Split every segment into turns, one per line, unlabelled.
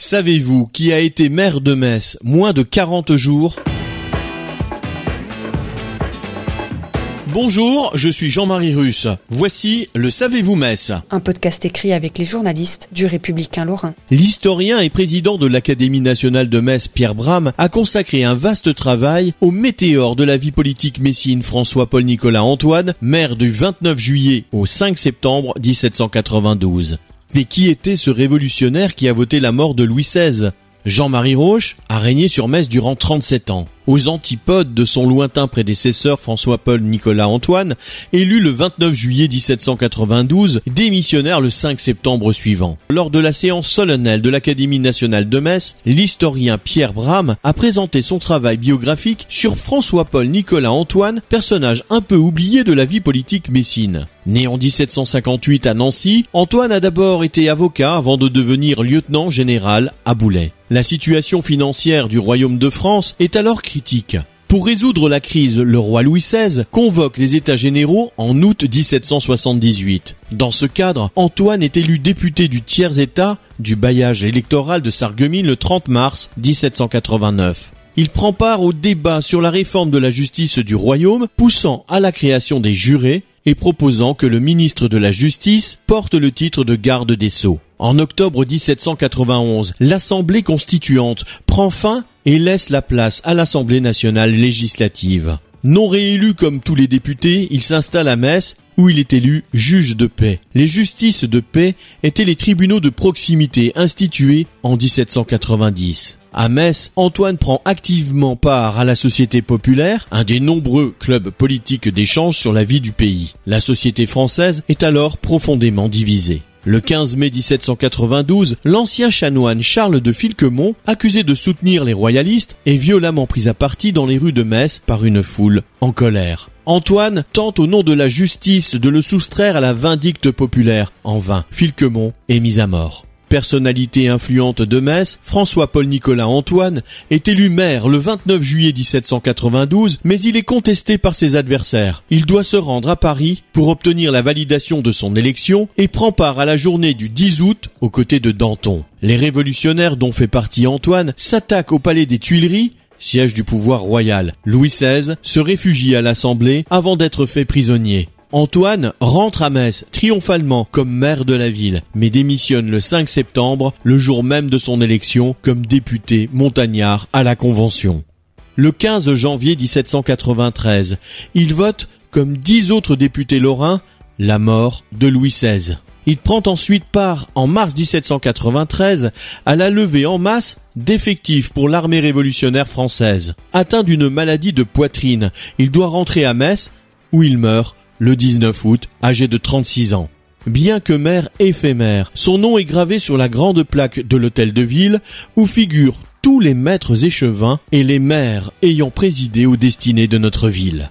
Savez-vous qui a été maire de Metz moins de 40 jours? Bonjour, je suis Jean-Marie Russe. Voici le Savez-vous Metz
Un podcast écrit avec les journalistes du Républicain Lorrain.
L'historien et président de l'Académie nationale de Metz, Pierre Bram, a consacré un vaste travail au météore de la vie politique messine François-Paul Nicolas Antoine, maire du 29 juillet au 5 septembre 1792. Mais qui était ce révolutionnaire qui a voté la mort de Louis XVI Jean-Marie Roche a régné sur Metz durant 37 ans aux antipodes de son lointain prédécesseur François-Paul Nicolas Antoine, élu le 29 juillet 1792, démissionnaire le 5 septembre suivant. Lors de la séance solennelle de l'Académie nationale de Metz, l'historien Pierre Bram a présenté son travail biographique sur François-Paul Nicolas Antoine, personnage un peu oublié de la vie politique messine. Né en 1758 à Nancy, Antoine a d'abord été avocat avant de devenir lieutenant général à Boulay. La situation financière du royaume de France est alors critique. Pour résoudre la crise, le roi Louis XVI convoque les États généraux en août 1778. Dans ce cadre, Antoine est élu député du tiers-État du bailliage électoral de Sarreguemines le 30 mars 1789. Il prend part au débat sur la réforme de la justice du royaume, poussant à la création des jurés et proposant que le ministre de la Justice porte le titre de garde des sceaux. En octobre 1791, l'Assemblée constituante prend fin et laisse la place à l'Assemblée nationale législative. Non réélu comme tous les députés, il s'installe à Metz où il est élu juge de paix. Les justices de paix étaient les tribunaux de proximité institués en 1790. À Metz, Antoine prend activement part à la Société populaire, un des nombreux clubs politiques d'échange sur la vie du pays. La société française est alors profondément divisée. Le 15 mai 1792, l'ancien chanoine Charles de Filquemont, accusé de soutenir les royalistes, est violemment pris à partie dans les rues de Metz par une foule en colère. Antoine tente au nom de la justice de le soustraire à la vindicte populaire. En vain, Filquemont est mis à mort. Personnalité influente de Metz, François-Paul Nicolas Antoine est élu maire le 29 juillet 1792, mais il est contesté par ses adversaires. Il doit se rendre à Paris pour obtenir la validation de son élection et prend part à la journée du 10 août aux côtés de Danton. Les révolutionnaires dont fait partie Antoine s'attaquent au palais des Tuileries siège du pouvoir royal. Louis XVI se réfugie à l'Assemblée avant d'être fait prisonnier. Antoine rentre à Metz triomphalement comme maire de la ville, mais démissionne le 5 septembre, le jour même de son élection, comme député montagnard à la Convention. Le 15 janvier 1793, il vote, comme dix autres députés lorrains, la mort de Louis XVI. Il prend ensuite part, en mars 1793, à la levée en masse d'effectifs pour l'armée révolutionnaire française. Atteint d'une maladie de poitrine, il doit rentrer à Metz, où il meurt le 19 août, âgé de 36 ans. Bien que maire éphémère, son nom est gravé sur la grande plaque de l'hôtel de ville où figurent tous les maîtres échevins et les maires ayant présidé aux destinées de notre ville.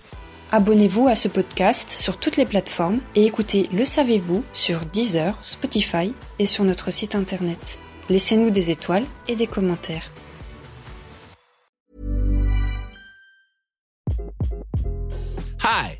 Abonnez-vous à ce podcast sur toutes les plateformes et écoutez Le Savez-vous sur Deezer, Spotify et sur notre site internet. Laissez-nous des étoiles et des commentaires.
Hi,